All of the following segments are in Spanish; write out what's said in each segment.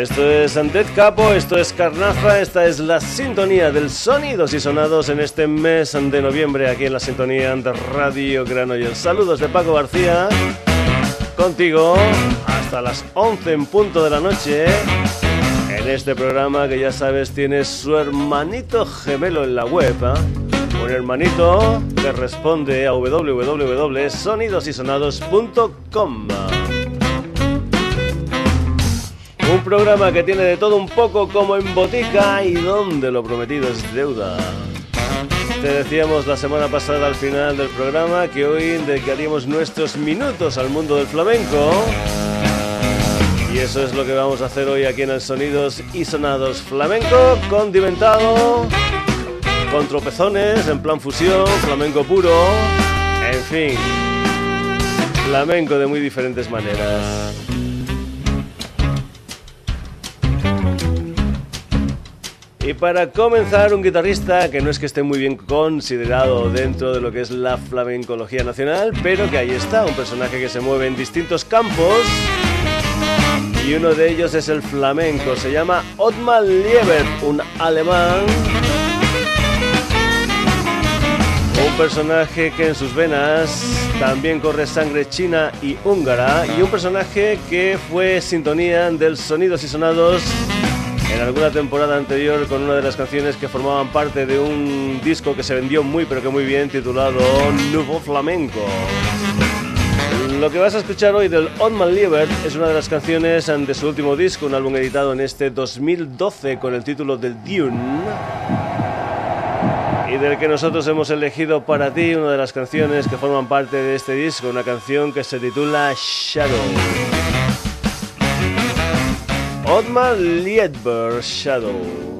Esto es Dead Capo, esto es Carnaza, esta es la sintonía del Sonidos y Sonados en este mes de noviembre aquí en la sintonía de Radio Granollers. Saludos de Paco García, contigo hasta las 11 en punto de la noche en este programa que ya sabes tiene su hermanito gemelo en la web. ¿eh? Un hermanito que responde a www.sonidosysonados.com. Un programa que tiene de todo un poco como en botica y donde lo prometido es deuda. Te decíamos la semana pasada al final del programa que hoy dedicaríamos nuestros minutos al mundo del flamenco. Y eso es lo que vamos a hacer hoy aquí en el Sonidos y Sonados Flamenco condimentado, con tropezones, en plan fusión, flamenco puro, en fin, flamenco de muy diferentes maneras. Y para comenzar, un guitarrista que no es que esté muy bien considerado dentro de lo que es la flamencología nacional, pero que ahí está, un personaje que se mueve en distintos campos. Y uno de ellos es el flamenco, se llama Otmar Liebert, un alemán. Un personaje que en sus venas también corre sangre china y húngara. Y un personaje que fue sintonía del Sonidos y Sonados en alguna temporada anterior con una de las canciones que formaban parte de un disco que se vendió muy pero que muy bien titulado Nuevo Flamenco. Lo que vas a escuchar hoy del On My Liebert es una de las canciones de su último disco, un álbum editado en este 2012 con el título del Dune y del que nosotros hemos elegido para ti una de las canciones que forman parte de este disco, una canción que se titula Shadow. Otmar Liedberg Shadow.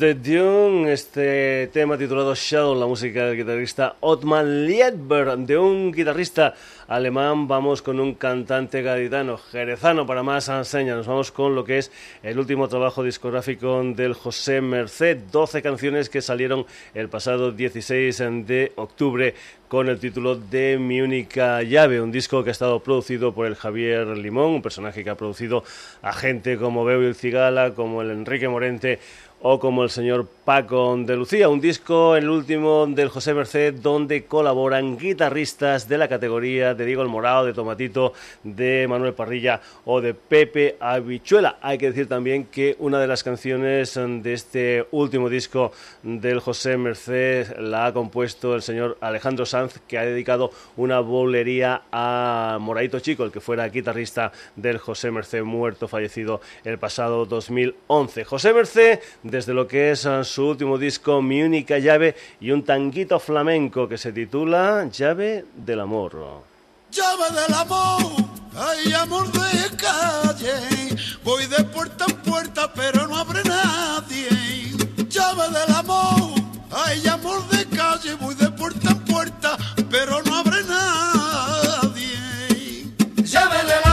Desde Dune, este tema titulado Shadow, la música del guitarrista Otman Liedberg, de un guitarrista alemán, vamos con un cantante gaditano, jerezano para más enseña. Nos vamos con lo que es el último trabajo discográfico del José Merced, 12 canciones que salieron el pasado 16 de octubre con el título de Mi única llave, un disco que ha estado producido por el Javier Limón, un personaje que ha producido a gente como Beo Cigala, como el Enrique Morente o como el señor Paco de Lucía, un disco, el último del José Merced, donde colaboran guitarristas de la categoría de Diego El Morado, de Tomatito, de Manuel Parrilla o de Pepe Habichuela. Hay que decir también que una de las canciones de este último disco del José Merced la ha compuesto el señor Alejandro Sanz, que ha dedicado una bolería a Moradito Chico, el que fuera guitarrista del José Merced muerto, fallecido el pasado 2011. José Merced, desde lo que es su último disco Mi única llave y un tanguito flamenco que se titula Llave del amor. Llave del amor, hay amor de calle, voy de puerta en puerta pero no abre nadie. Llave del amor, hay amor de calle, voy de puerta en puerta pero no abre nadie. Llave del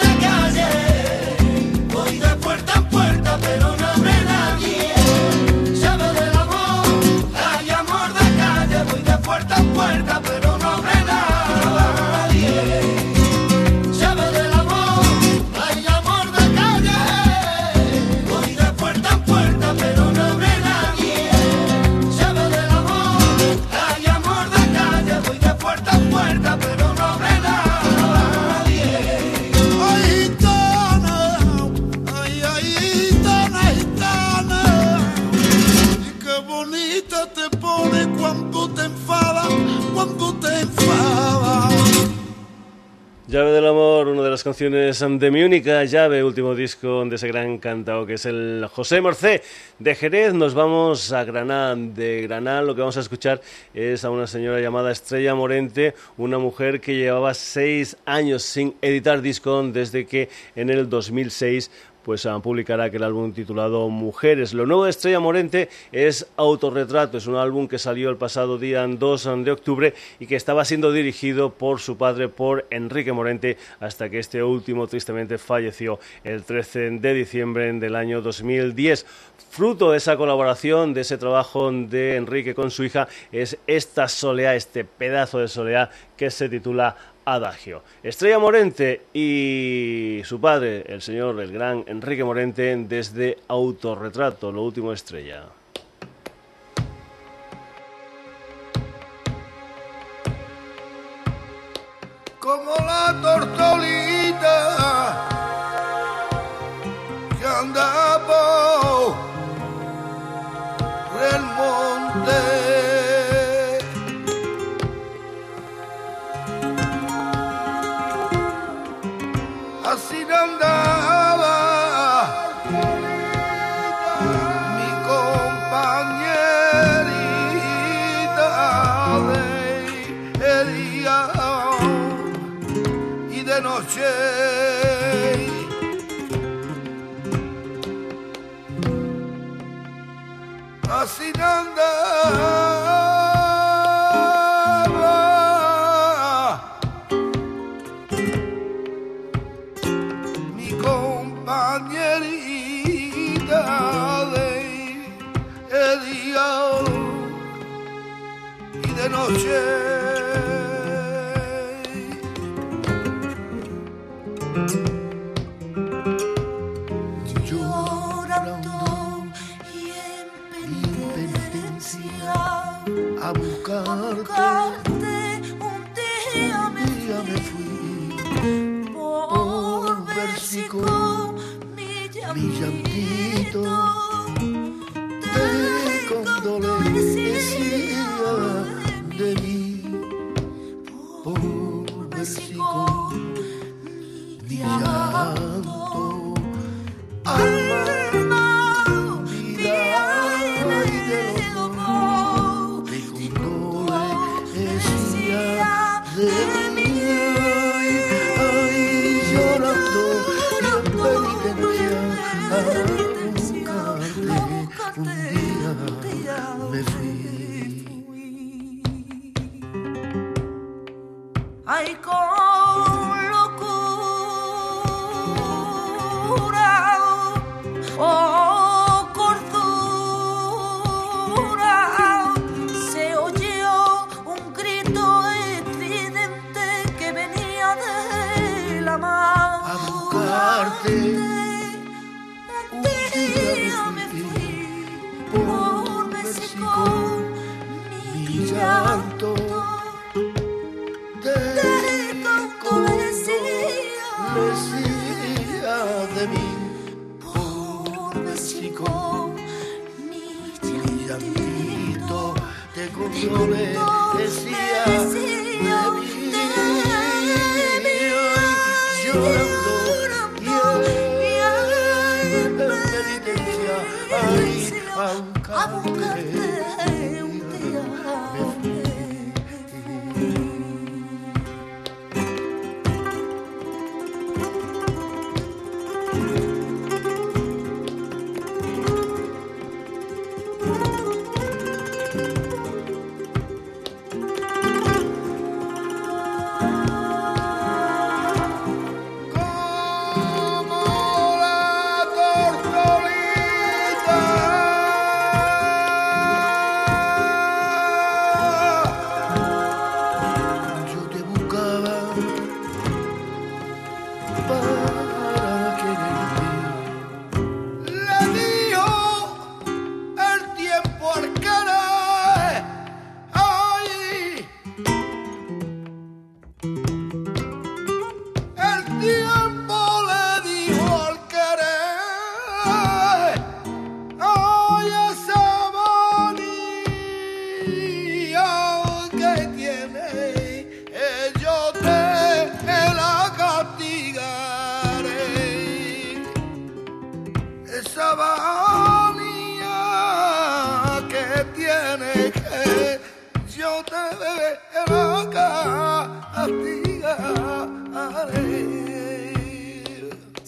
último disco de ese gran cantao que es el José Mercé de Jerez. Nos vamos a Granada. De Granada lo que vamos a escuchar es a una señora llamada Estrella Morente, una mujer que llevaba seis años sin editar disco desde que en el 2006 pues publicará aquel álbum titulado Mujeres. Lo nuevo de Estrella Morente es Autorretrato, es un álbum que salió el pasado día 2 de octubre y que estaba siendo dirigido por su padre, por Enrique Morente, hasta que este último tristemente falleció el 13 de diciembre del año 2010. Fruto de esa colaboración, de ese trabajo de Enrique con su hija, es esta soleá, este pedazo de soleá que se titula Adagio. Estrella Morente y su padre, el señor, el gran Enrique Morente, desde Autorretrato, lo último estrella. Como la tortolita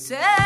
Say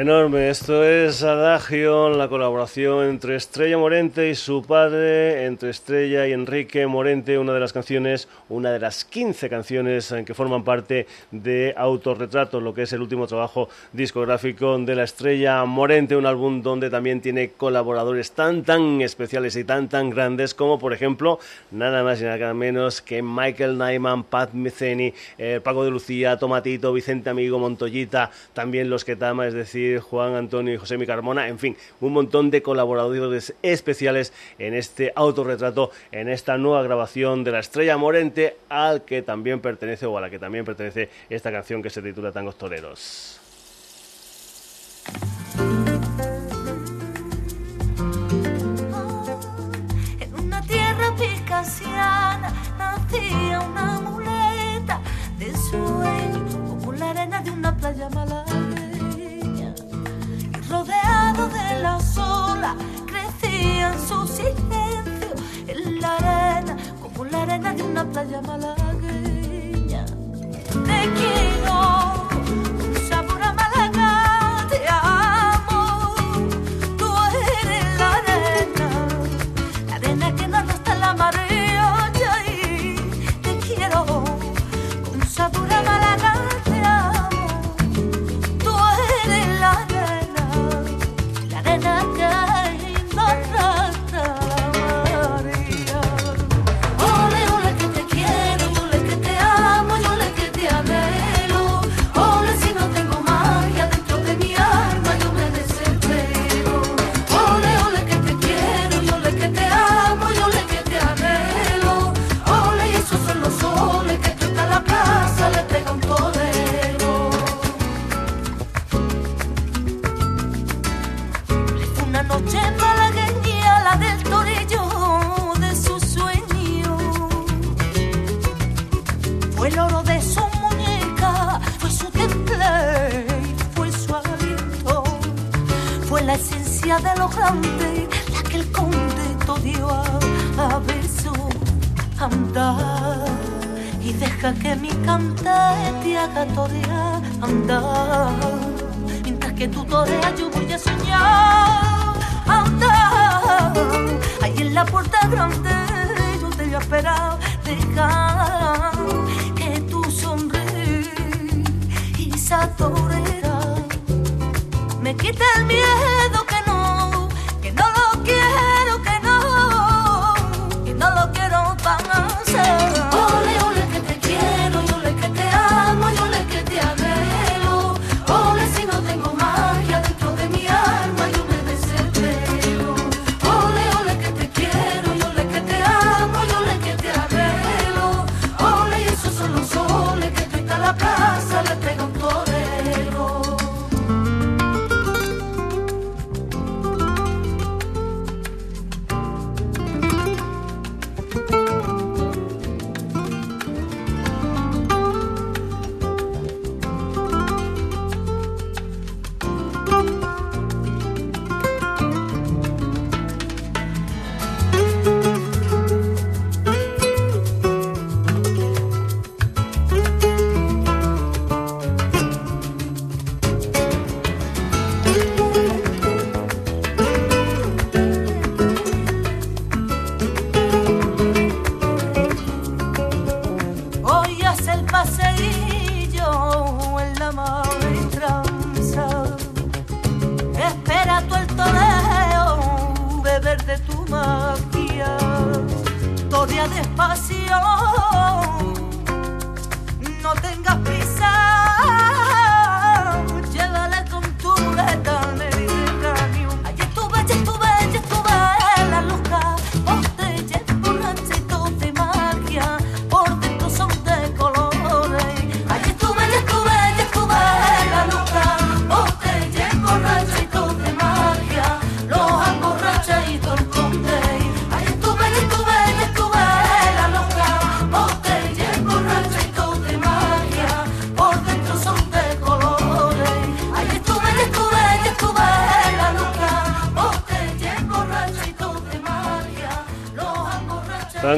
Enorme, esto es Adagio, la colaboración entre Estrella Morente y su padre, entre Estrella y Enrique Morente, una de las canciones, una de las 15 canciones que forman parte de Autorretrato, lo que es el último trabajo discográfico de la Estrella Morente, un álbum donde también tiene colaboradores tan tan especiales y tan tan grandes como por ejemplo, nada más y nada menos que Michael Nyman, Pat Metheny, eh, Paco de Lucía, Tomatito, Vicente Amigo, Montoyita, también los que tama, es decir, Juan Antonio y José Mi Carmona, en fin, un montón de colaboradores especiales en este autorretrato, en esta nueva grabación de la Estrella Morente, al que también pertenece o a la que también pertenece esta canción que se titula Tangos Toreros. Nacía una muleta de sueño la arena de una playa rodeado de la sola, crecía en su silencio en la arena, como la arena de una playa malagueña. Te quiero, andar. Y deja que mi cante te haga torear, andar. Mientras que tú toreas, yo voy a soñar, andar. Ahí en la puerta grande, yo te voy a esperar, dejar que tú sonríes y torera me quita el miedo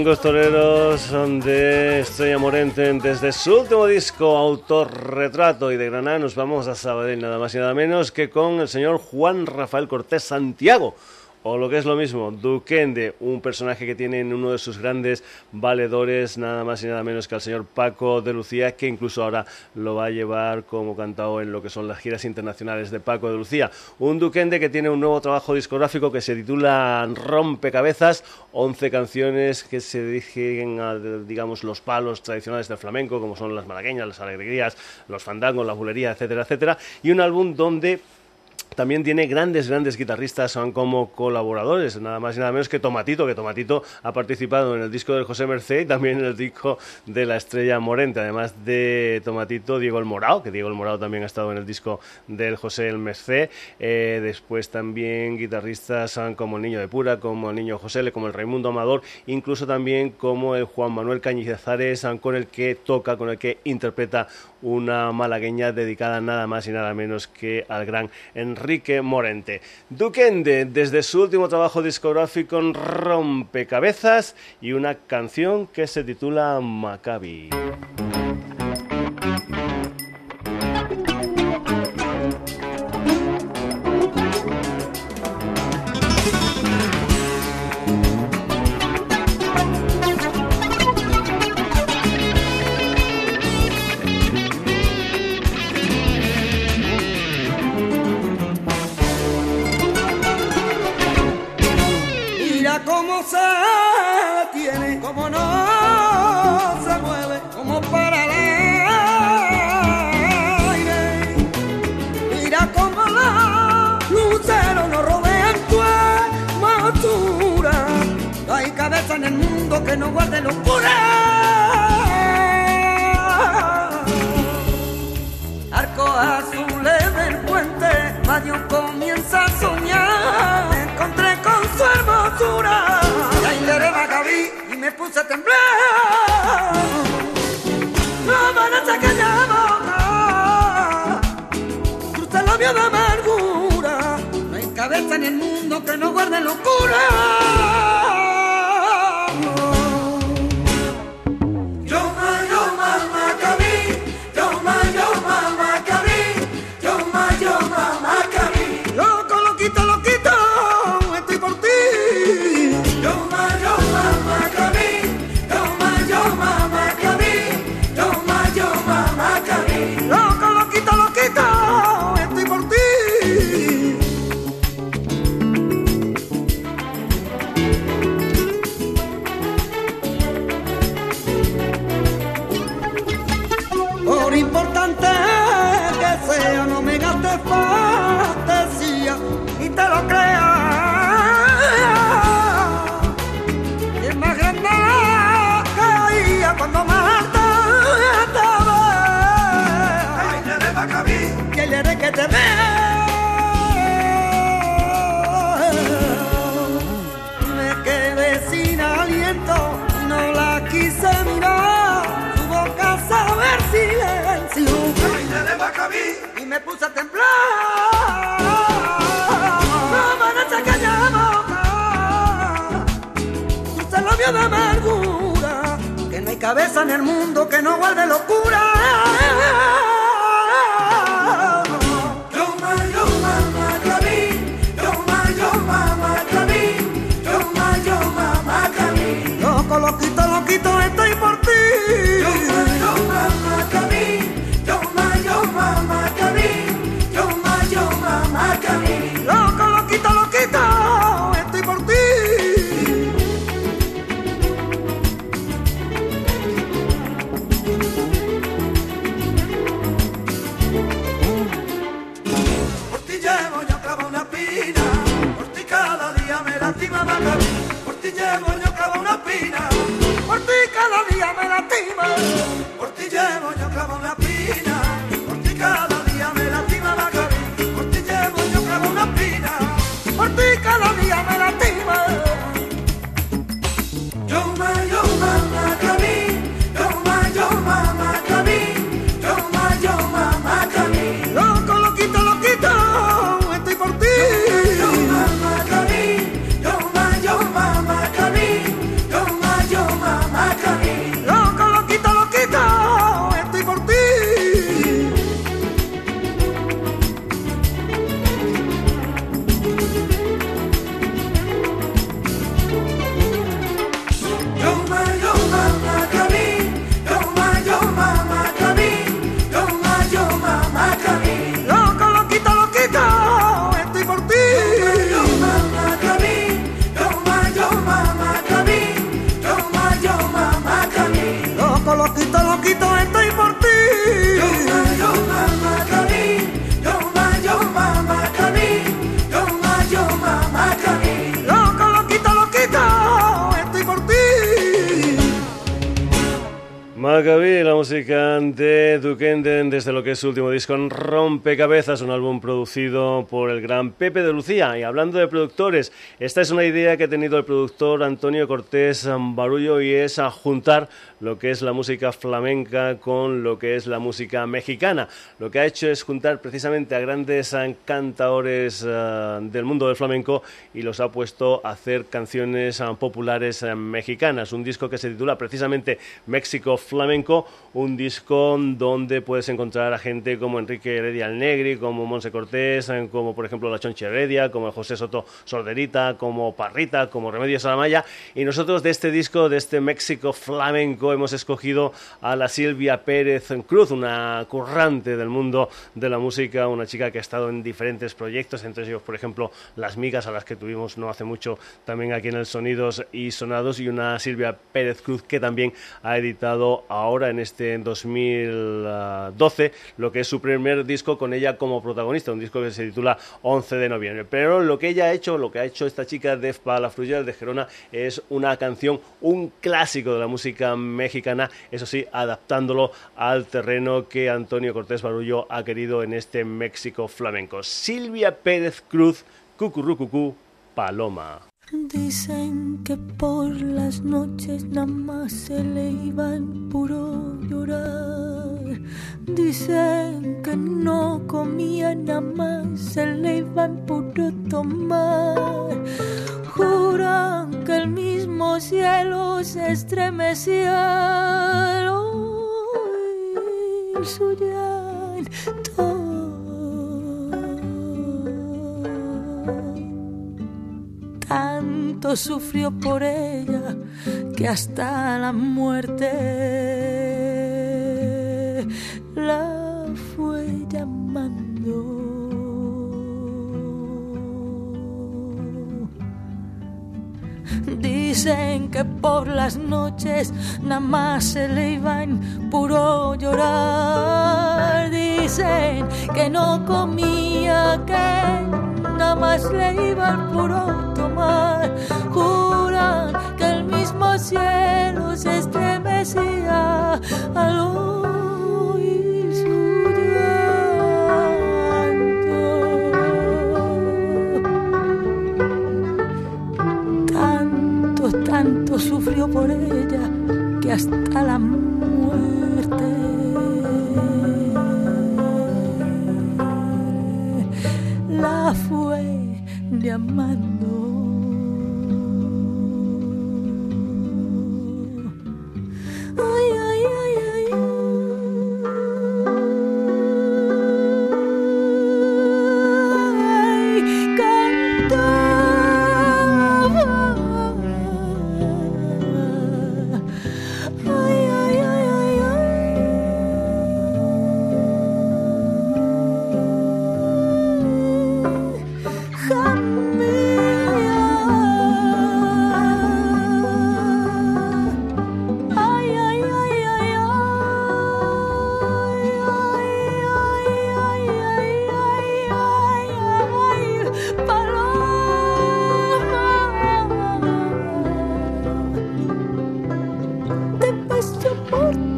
Tangos toreros de Estrella Morente desde su último disco Autorretrato y de Granada nos vamos a Sabadell nada más y nada menos que con el señor Juan Rafael Cortés Santiago o lo que es lo mismo, Duquende, un personaje que tiene en uno de sus grandes valedores, nada más y nada menos que al señor Paco de Lucía, que incluso ahora lo va a llevar como cantado en lo que son las giras internacionales de Paco de Lucía. Un Duquende que tiene un nuevo trabajo discográfico que se titula Rompecabezas, 11 canciones que se dirigen a, digamos, los palos tradicionales del flamenco, como son las malagueñas, las alegrías, los fandangos, la bulería, etcétera, etcétera, y un álbum donde también tiene grandes, grandes guitarristas como colaboradores, nada más y nada menos que Tomatito, que Tomatito ha participado en el disco de José Merced y también en el disco de la Estrella Morente, además de Tomatito, Diego El Morao, que Diego El Morao también ha estado en el disco del José El Merced, eh, después también guitarristas como el Niño de Pura, como el Niño José, como el Raimundo Amador, incluso también como el Juan Manuel Cañizares, con el que toca, con el que interpreta una malagueña dedicada nada más y nada menos que al gran Enrique Morente. Duquende, desde su último trabajo discográfico, Rompecabezas y una canción que se titula Maccabi. Guarde locura. Arco azules del puente, mayo comienza a soñar. Me encontré con su hermosura. Y ahí le Macabí y me puse a temblar. No van a sacar la boca. Cruza la vía de amargura. No hay cabeza en el mundo que no guarde locura. Me puse a temblar. No van a sacar la boca, dulce labio de amargura, que no hay cabeza en el mundo que no guarde locura. loquito Maccabi, la música de Dukenden desde lo que es su último disco en Rompecabezas, un álbum producido por el gran Pepe de Lucía. Y hablando de productores, esta es una idea que ha tenido el productor Antonio Cortés Barullo y es a juntar lo que es la música flamenca con lo que es la música mexicana. Lo que ha hecho es juntar precisamente a grandes cantadores eh, del mundo del flamenco y los ha puesto a hacer canciones eh, populares eh, mexicanas. Un disco que se titula precisamente México flamenco, un disco donde puedes encontrar a gente como Enrique Heredia Negri, como Monse Cortés, eh, como por ejemplo la Chonche Heredia, como José Soto Sorderita, como Parrita, como Remedios Salamaya. Y nosotros de este disco, de este México flamenco, hemos escogido a la Silvia Pérez Cruz, una currante del mundo de la música, una chica que ha estado en diferentes proyectos, entre ellos, por ejemplo, Las Migas, a las que tuvimos no hace mucho también aquí en el Sonidos y Sonados, y una Silvia Pérez Cruz que también ha editado ahora en este 2012 lo que es su primer disco con ella como protagonista, un disco que se titula 11 de noviembre. Pero lo que ella ha hecho, lo que ha hecho esta chica de La Fluyel de Gerona es una canción, un clásico de la música mexicana, eso sí, adaptándolo al terreno que Antonio Cortés Barullo ha querido en este México flamenco. Silvia Pérez Cruz, Cucurrucucú, Paloma. Dicen que por las noches nada más se le iban puro llorar. Dicen que no comía nada más se le iban puro tomar. Juran que el mismo cielo se estremecía. Hoy su sufrió por ella que hasta la muerte la fue llamando. Dicen que por las noches nada más se le iba en puro llorar. Dicen que no comía, que nada más le iba al puro tomar. Juran que el mismo cielo se estremecía al oír su llanto. Tanto, tanto sufrió por ella que hasta la llamando. Juran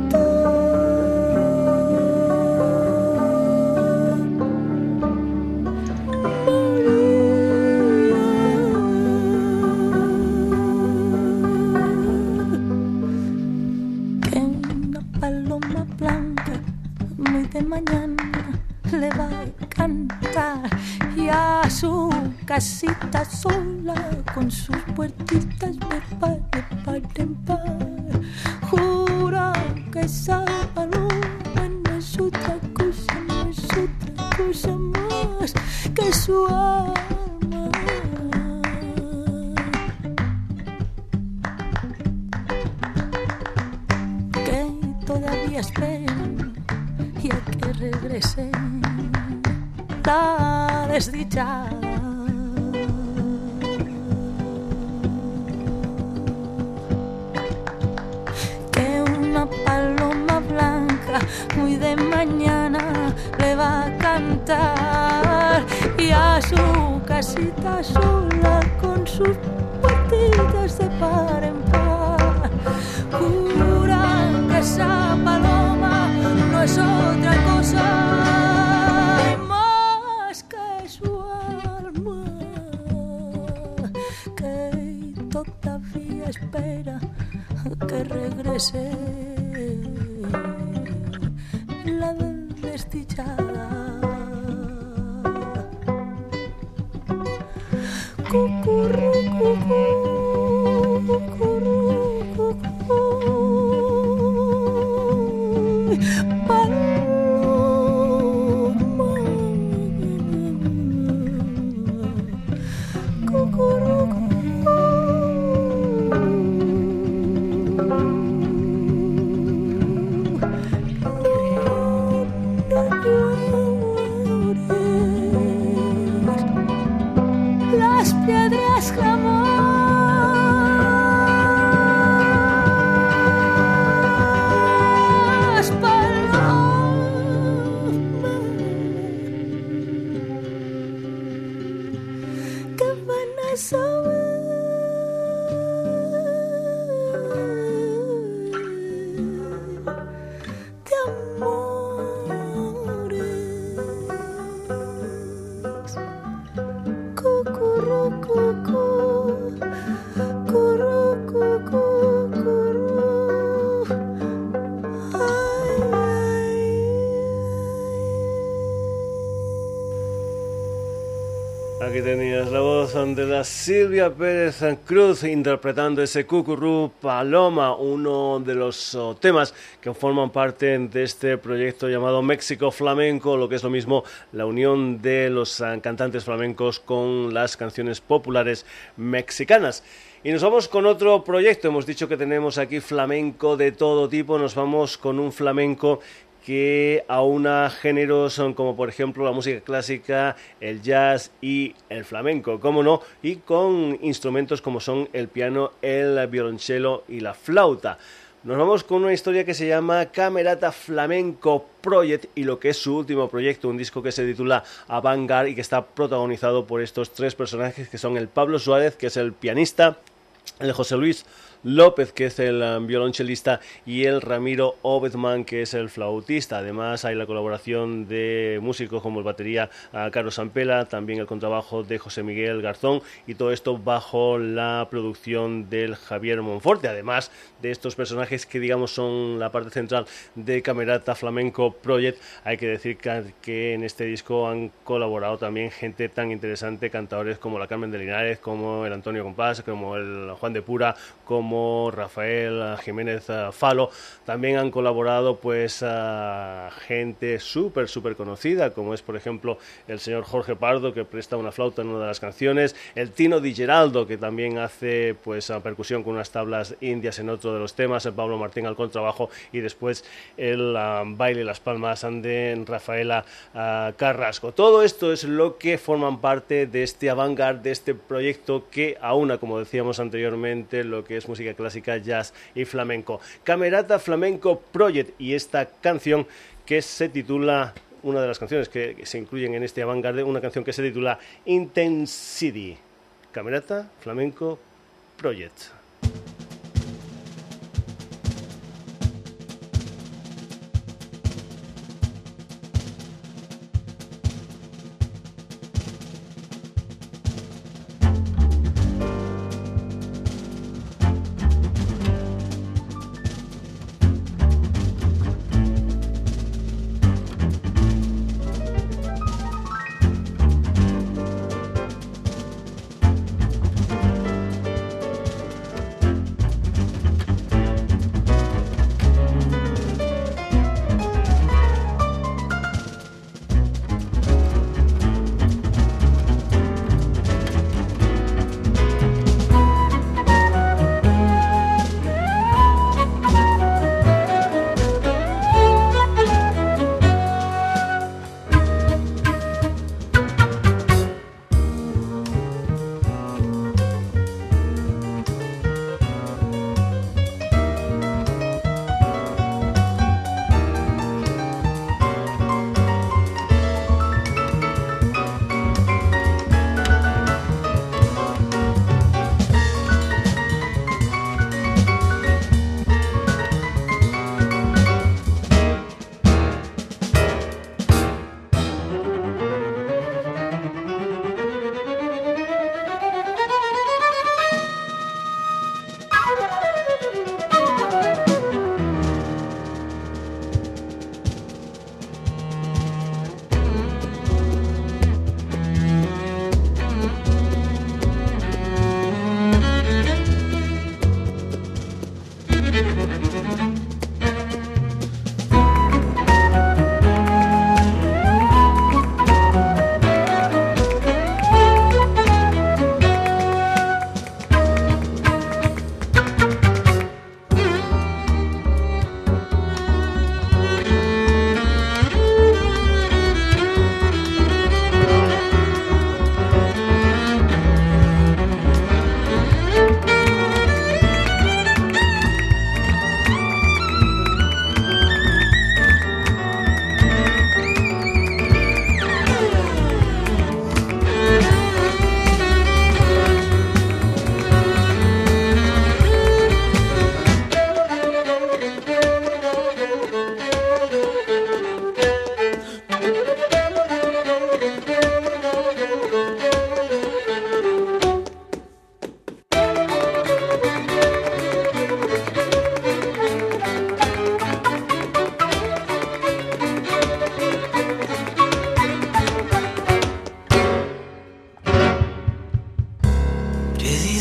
Silvia Pérez Cruz interpretando ese Cucurú Paloma, uno de los oh, temas que forman parte de este proyecto llamado México Flamenco, lo que es lo mismo la unión de los ah, cantantes flamencos con las canciones populares mexicanas. Y nos vamos con otro proyecto. Hemos dicho que tenemos aquí flamenco de todo tipo. Nos vamos con un flamenco que aúna géneros como por ejemplo la música clásica, el jazz y el flamenco, como no, y con instrumentos como son el piano, el violonchelo y la flauta. Nos vamos con una historia que se llama Camerata Flamenco Project y lo que es su último proyecto, un disco que se titula Avantgarde y que está protagonizado por estos tres personajes que son el Pablo Suárez, que es el pianista, el José Luis López, que es el um, violonchelista, y el Ramiro Obedman, que es el flautista. Además, hay la colaboración de músicos como el batería uh, Carlos Sampela, también el contrabajo de José Miguel Garzón, y todo esto bajo la producción del Javier Monforte. Además de estos personajes que, digamos, son la parte central de Camerata Flamenco Project, hay que decir que, en este disco han colaborado también gente tan interesante, cantadores como la Carmen de Linares, como el Antonio Compás, como el Juan de Pura, como Rafael Jiménez eh, Falo, también han colaborado pues gente súper, súper conocida, como es por ejemplo el señor Jorge Pardo, que presta una flauta en una de las canciones, el Tino Di Geraldo, que también hace pues percusión con unas tablas indias en otro de los temas, el Pablo Martín al contrabajo y después el baile Las Palmas de Rafaela Carrasco. Todo esto es lo que forman parte de este avant de este proyecto que aúna, como decíamos anteriormente, lo que es música clásica, jazz y flamenco. Camerata Flamenco Project y esta canción que se titula una de las canciones que, se incluyen en este avant una canción que se titula Intensity. Camerata Flamenco Project.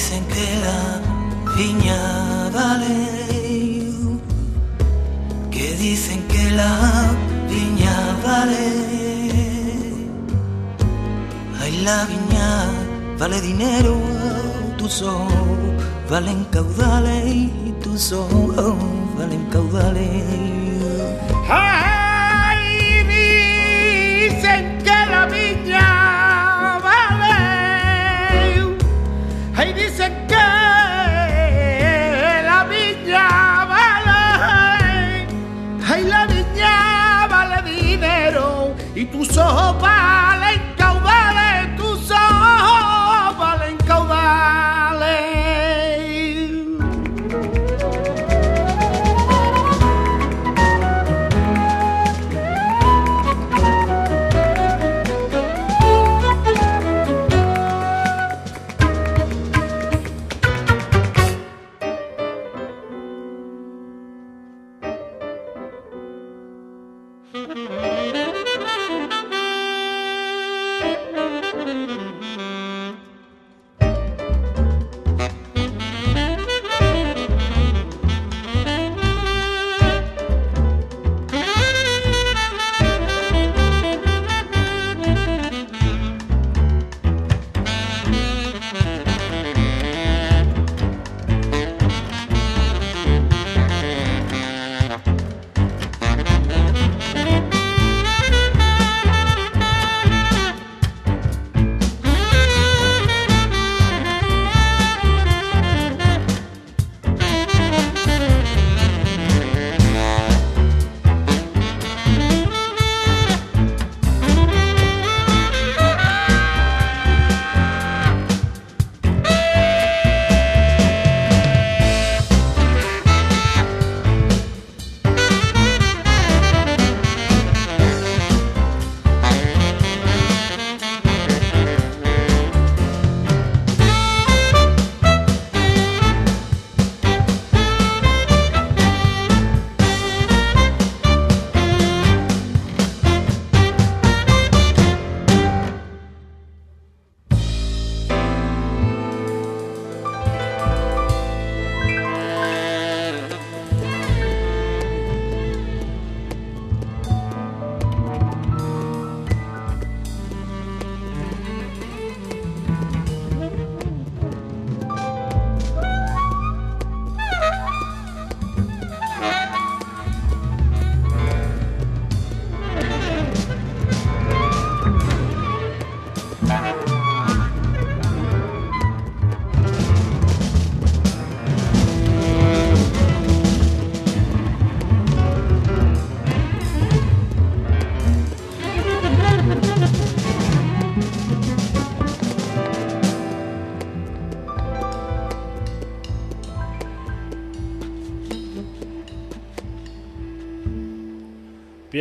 dicen que la viña vale, que dicen que la viña vale. Ay, la viña vale dinero, tus ojos valen caudales y tus ojos valen caudales. ¡Ay! sua roupa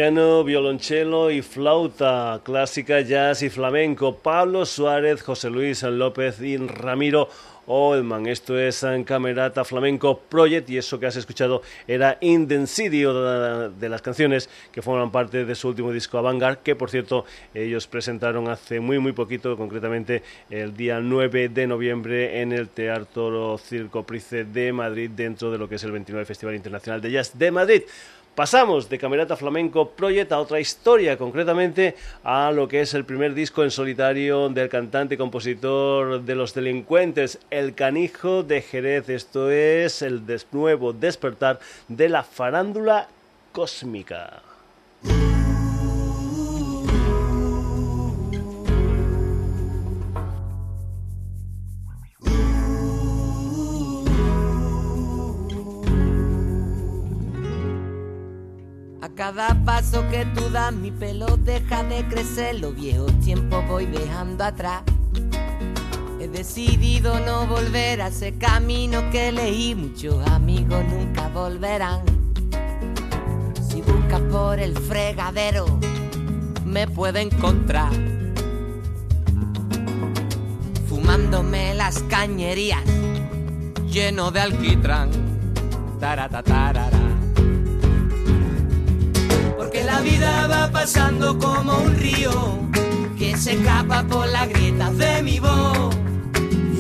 Piano, violonchelo y flauta, clásica, jazz y flamenco. Pablo Suárez, José Luis López y Ramiro Oldman. Esto es Camerata Flamenco Project y eso que has escuchado era Indensidio de las canciones que forman parte de su último disco Avantgarde, que por cierto ellos presentaron hace muy muy poquito, concretamente el día 9 de noviembre en el Teatro Circo Price de Madrid dentro de lo que es el 29 Festival Internacional de Jazz de Madrid. Pasamos de Camerata Flamenco Project a otra historia, concretamente a lo que es el primer disco en solitario del cantante y compositor de Los Delincuentes, El Canijo de Jerez. Esto es el nuevo despertar de la farándula cósmica. Cada paso que tú das, mi pelo deja de crecer, los viejos tiempos voy dejando atrás. He decidido no volver a ese camino que leí, muchos amigos nunca volverán. Si buscas por el fregadero, me puedo encontrar. Fumándome las cañerías, lleno de alquitrán. Taratatarara porque la vida va pasando como un río que se escapa por la grieta de mi voz.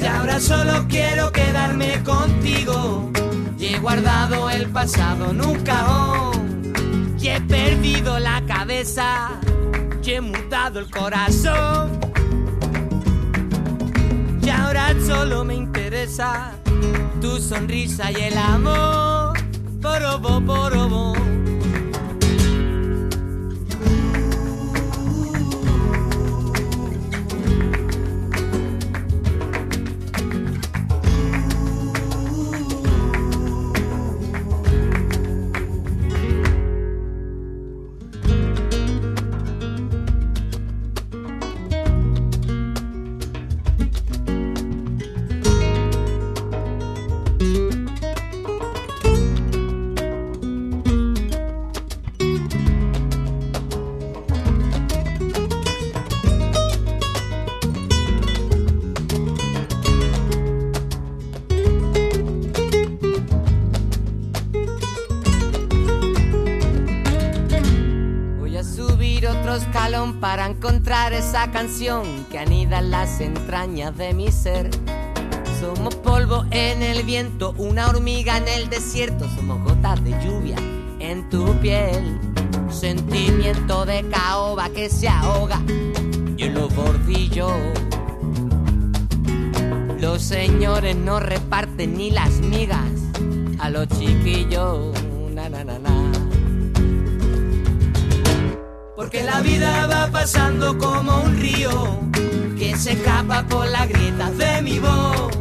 Y ahora solo quiero quedarme contigo. Y he guardado el pasado en un cajón. Y he perdido la cabeza. Y he mutado el corazón. Y ahora solo me interesa tu sonrisa y el amor. Porobo, porobo. Esa canción que anida en las entrañas de mi ser. Somos polvo en el viento, una hormiga en el desierto, somos gotas de lluvia en tu piel. Sentimiento de caoba que se ahoga y en los bordillos. Los señores no reparten ni las migas a los chiquillos. Porque la vida va pasando como un río que se escapa por la grieta de mi voz.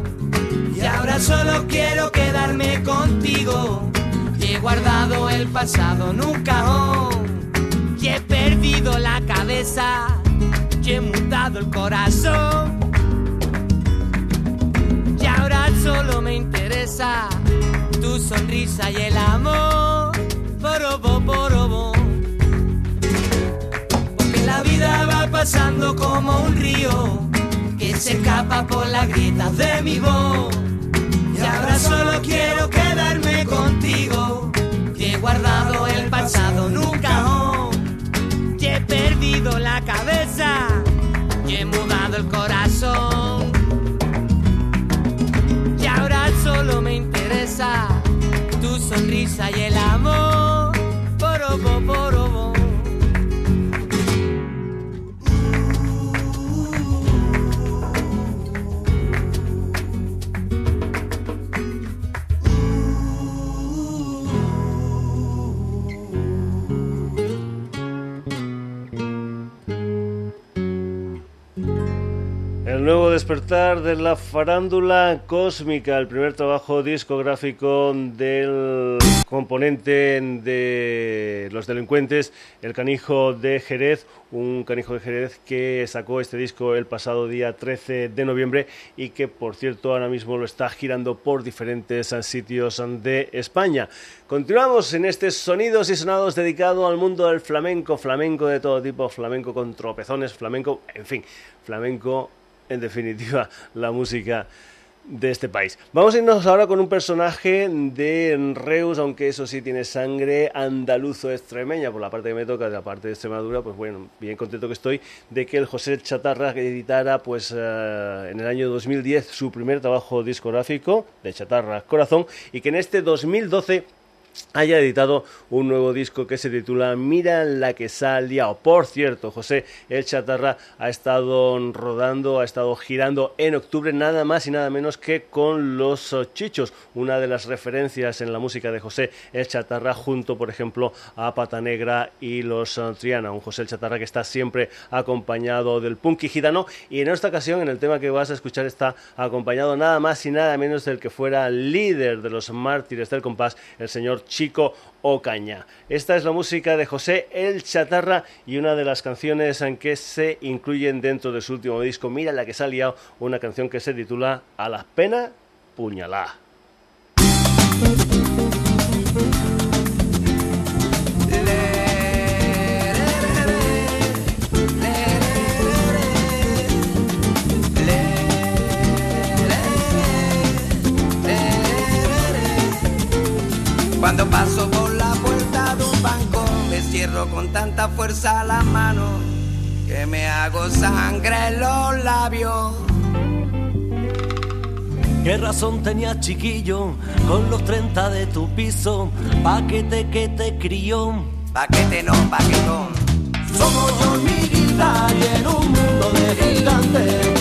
Y ahora solo quiero quedarme contigo. Y he guardado el pasado en un cajón. Y he perdido la cabeza. Y he mutado el corazón. Y ahora solo me interesa tu sonrisa y el amor. Porobo, porobo vida va pasando como un río que se escapa por la grieta de mi voz. Y ahora solo quiero quedarme contigo. Y he guardado el pasado en un cajón. Y he perdido la cabeza. Y he mudado el corazón. Y ahora solo me interesa tu sonrisa y el amor. Porobo, porobo. Nuevo despertar de la farándula cósmica, el primer trabajo discográfico del componente de Los Delincuentes, el canijo de Jerez, un canijo de Jerez que sacó este disco el pasado día 13 de noviembre y que por cierto ahora mismo lo está girando por diferentes sitios de España. Continuamos en este Sonidos y Sonados dedicado al mundo del flamenco, flamenco de todo tipo, flamenco con tropezones, flamenco, en fin, flamenco en definitiva, la música de este país. Vamos a irnos ahora con un personaje de Reus, aunque eso sí tiene sangre andaluzo extremeña, por la parte que me toca, de la parte de Extremadura, pues bueno, bien contento que estoy de que el José Chatarra editara pues eh, en el año 2010 su primer trabajo discográfico de Chatarra Corazón y que en este 2012 haya editado un nuevo disco que se titula Mira la que salía. Por cierto, José El Chatarra ha estado rodando, ha estado girando en octubre nada más y nada menos que con Los Chichos, una de las referencias en la música de José El Chatarra junto, por ejemplo, a Pata Negra y Los Triana. Un José El Chatarra que está siempre acompañado del punky gitano y en esta ocasión en el tema que vas a escuchar está acompañado nada más y nada menos del que fuera líder de los mártires del compás, el señor Chico Ocaña. Esta es la música de José El Chatarra y una de las canciones en que se incluyen dentro de su último disco. Mira la que salía una canción que se titula A la pena puñalá. Cuando paso por la puerta de un banco, me cierro con tanta fuerza la mano que me hago sangre en los labios. ¿Qué razón tenía chiquillo con los 30 de tu piso? Paquete que te crió. Paquete no, paquetón. Somos hormiguitas y en un mundo de gigantes.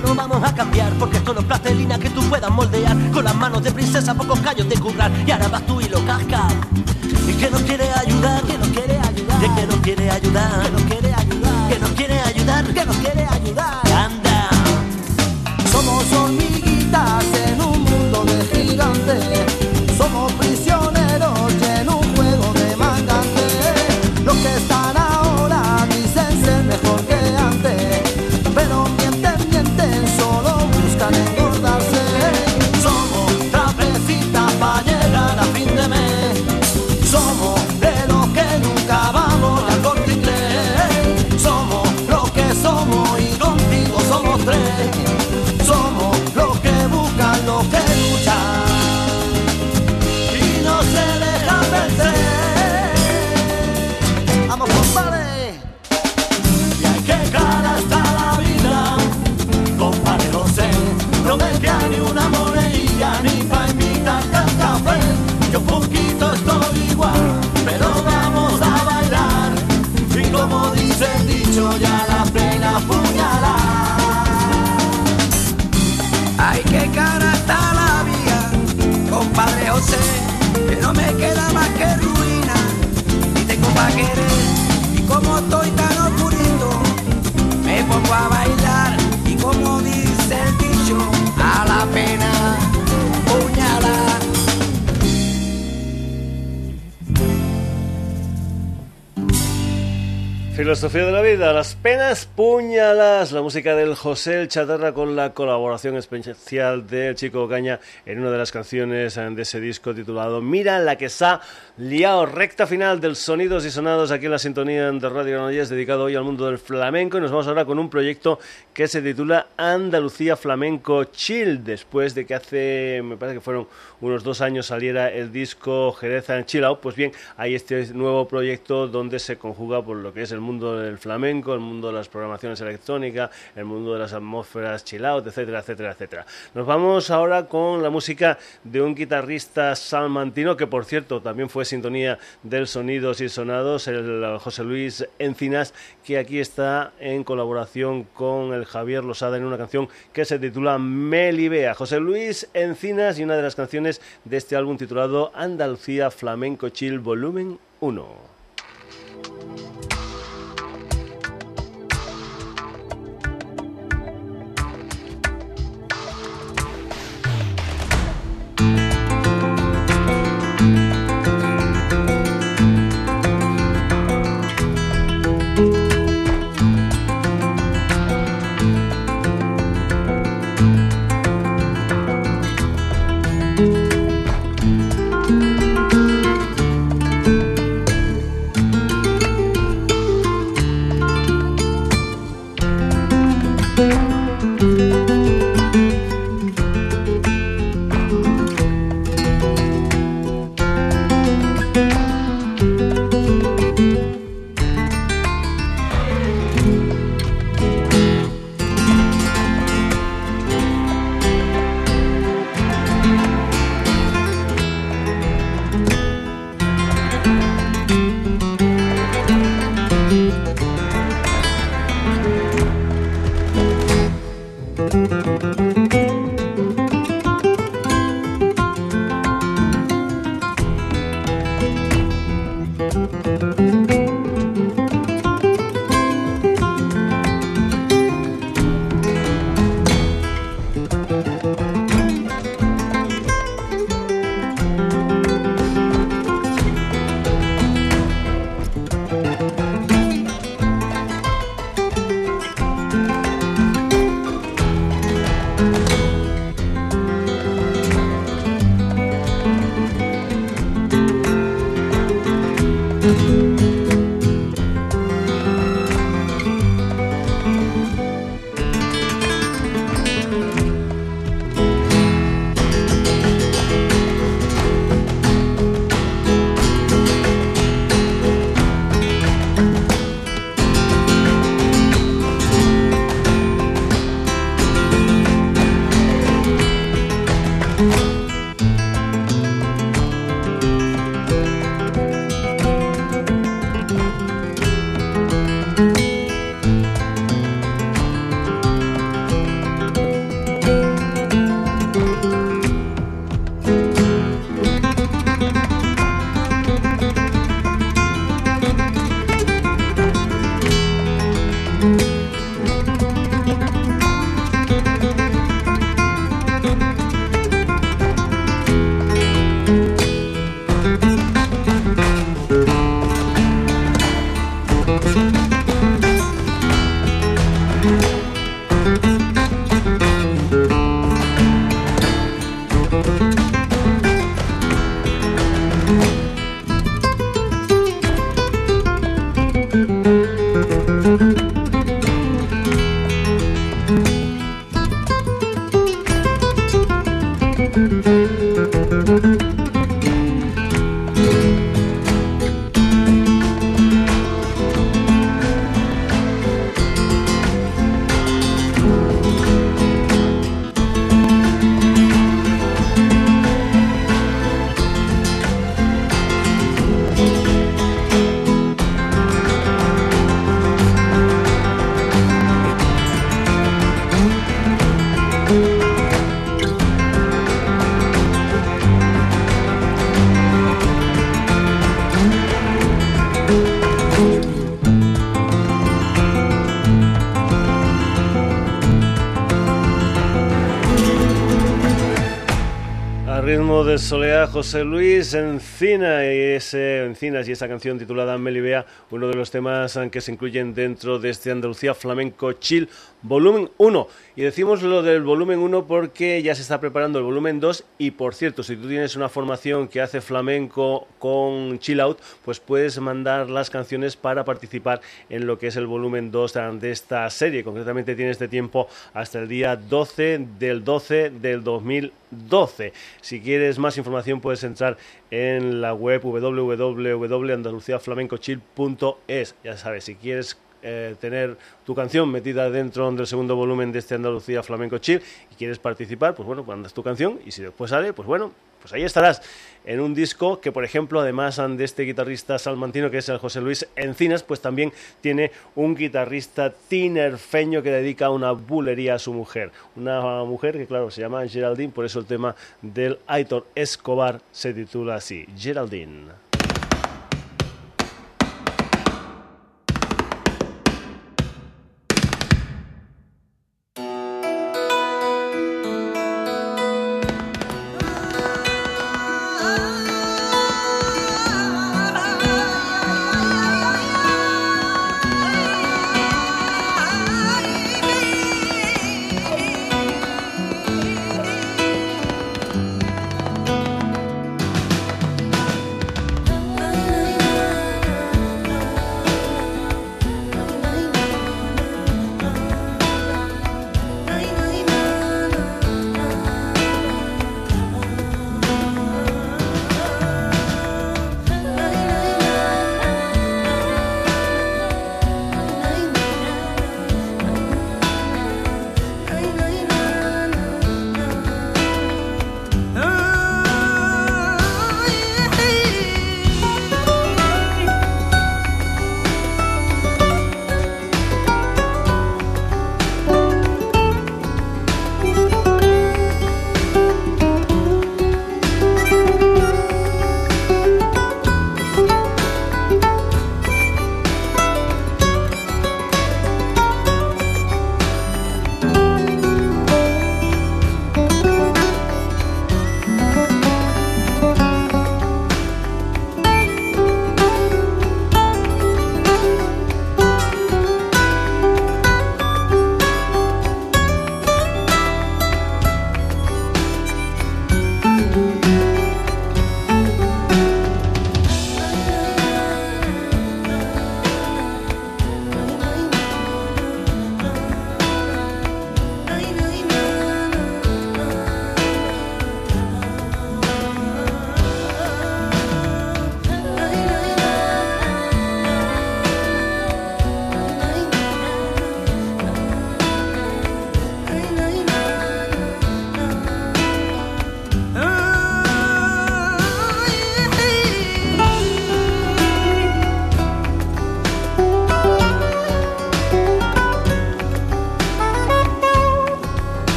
Que no vamos a cambiar Porque no es plastelina que tú puedas moldear. Con las manos de princesa, pocos callos de currar. Y ahora vas tú y lo cascas. Y que nos quiere ayudar Que nos quiere ayudar. Que nos quiere ayudar Que nos quiere ayudar. Que nos quiere ayudar Que nos quiere ayudar. Anda. Somos hormiguitas José, que no me queda más que ruina. Y tengo pa' querer, y como estoy tan oscurito, me pongo a bailar. Y como dice el dicho, a la pena, puñalada. Filosofía de la vida, las penas puñalas, la música del José El Chatarra con la colaboración especial del Chico Caña en una de las canciones de ese disco titulado Mira la que ha liado, recta final del Sonidos y Sonados aquí en la sintonía de Radio Granollers dedicado hoy al mundo del flamenco. Y nos vamos ahora con un proyecto que se titula Andalucía Flamenco Chill, después de que hace, me parece que fueron unos dos años saliera el disco Jerez en pues bien, hay este nuevo proyecto donde se conjuga por lo que es el mundo del flamenco, el mundo de las programaciones el mundo de las atmósferas chill out, etcétera, etcétera, etcétera. Nos vamos ahora con la música de un guitarrista salmantino que, por cierto, también fue sintonía del Sonidos y Sonados, el José Luis Encinas, que aquí está en colaboración con el Javier Losada en una canción que se titula Melibea. José Luis Encinas y una de las canciones de este álbum titulado Andalucía Flamenco Chill Volumen 1. Soledad José Luis Encina y Encinas y esa canción titulada Melibea, uno de los temas que se incluyen dentro de este Andalucía Flamenco Chill volumen 1. Y decimos lo del volumen 1 porque ya se está preparando el volumen 2 y por cierto, si tú tienes una formación que hace flamenco con chill out, pues puedes mandar las canciones para participar en lo que es el volumen 2 de esta serie. Concretamente tienes de tiempo hasta el día 12 del 12 del 2000 12. Si quieres más información puedes entrar en la web www.andaluciaflamencochill.es. Ya sabes, si quieres eh, tener tu canción metida dentro del segundo volumen de este Andalucía Flamenco Chill y quieres participar, pues bueno, mandas tu canción y si después sale, pues bueno, pues ahí estarás en un disco que, por ejemplo, además de este guitarrista salmantino que es el José Luis Encinas, pues también tiene un guitarrista tinerfeño que dedica una bulería a su mujer. Una mujer que, claro, se llama Geraldine, por eso el tema del Aitor Escobar se titula así, Geraldine.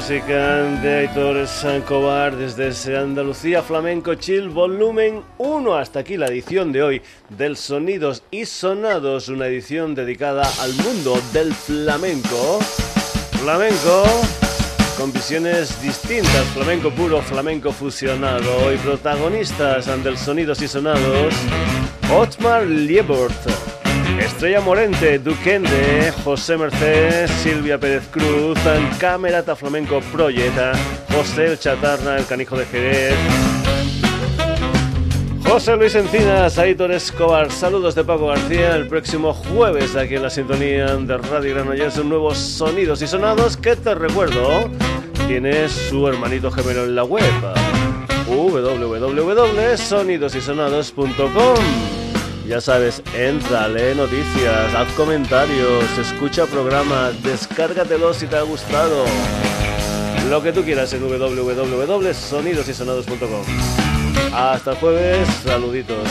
Música de Aitor Sancobar desde Andalucía Flamenco Chill Volumen 1. Hasta aquí la edición de hoy del Sonidos y Sonados, una edición dedicada al mundo del flamenco. Flamenco con visiones distintas, flamenco puro, flamenco fusionado y protagonistas del Sonidos y Sonados, Otmar Liebert. Estrella Morente, Duquende, José Mercedes, Silvia Pérez Cruz, Camerata Flamenco Project, José el Chatarna, el Canijo de Jerez, José Luis Encinas, Aitor Escobar, saludos de Paco García. El próximo jueves aquí en la sintonía de Radio Granollers, nuevos sonidos y sonados que te recuerdo, tiene su hermanito gemelo en la web www.sonidosysonados.com. Ya sabes, entra, lee noticias, haz comentarios, escucha programas, descárgatelos si te ha gustado. Lo que tú quieras en www.sonidosysonados.com. Hasta el jueves, saluditos.